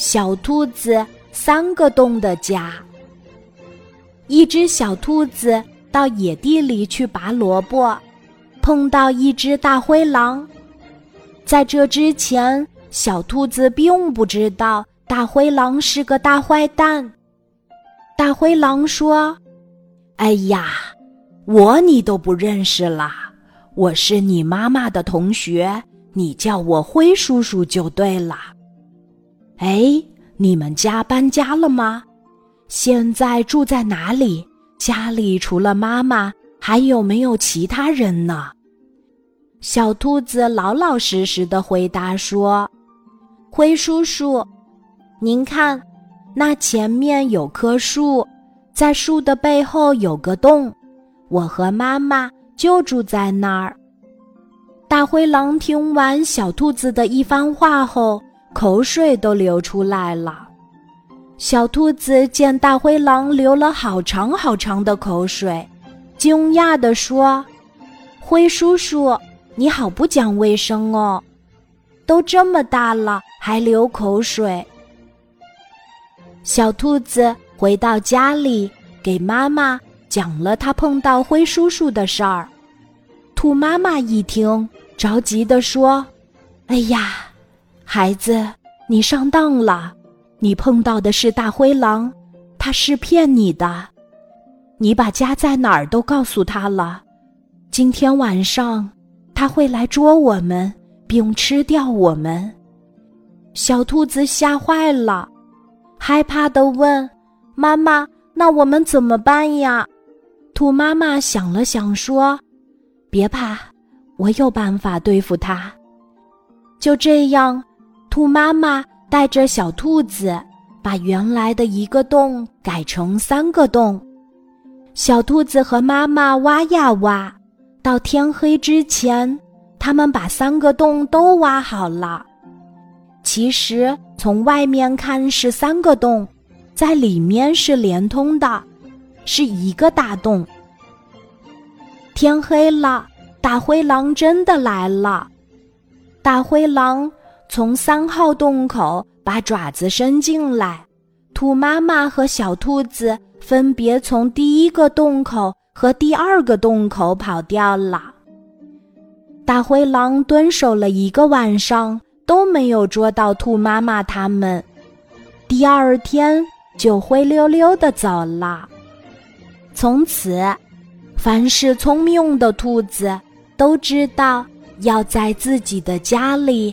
小兔子三个洞的家。一只小兔子到野地里去拔萝卜，碰到一只大灰狼。在这之前，小兔子并不知道大灰狼是个大坏蛋。大灰狼说：“哎呀，我你都不认识啦，我是你妈妈的同学，你叫我灰叔叔就对了。”哎，你们家搬家了吗？现在住在哪里？家里除了妈妈，还有没有其他人呢？小兔子老老实实的回答说：“灰叔叔，您看，那前面有棵树，在树的背后有个洞，我和妈妈就住在那儿。”大灰狼听完小兔子的一番话后。口水都流出来了。小兔子见大灰狼流了好长好长的口水，惊讶地说：“灰叔叔，你好不讲卫生哦！都这么大了还流口水。”小兔子回到家里，给妈妈讲了他碰到灰叔叔的事儿。兔妈妈一听，着急地说：“哎呀！”孩子，你上当了，你碰到的是大灰狼，他是骗你的。你把家在哪儿都告诉他了，今天晚上他会来捉我们，并吃掉我们。小兔子吓坏了，害怕的问：“妈妈，那我们怎么办呀？”兔妈妈想了想说：“别怕，我有办法对付他。”就这样。兔妈妈带着小兔子，把原来的一个洞改成三个洞。小兔子和妈妈挖呀挖，到天黑之前，他们把三个洞都挖好了。其实从外面看是三个洞，在里面是连通的，是一个大洞。天黑了，大灰狼真的来了。大灰狼。从三号洞口把爪子伸进来，兔妈妈和小兔子分别从第一个洞口和第二个洞口跑掉了。大灰狼蹲守了一个晚上，都没有捉到兔妈妈他们。第二天就灰溜溜的走了。从此，凡是聪明的兔子都知道要在自己的家里。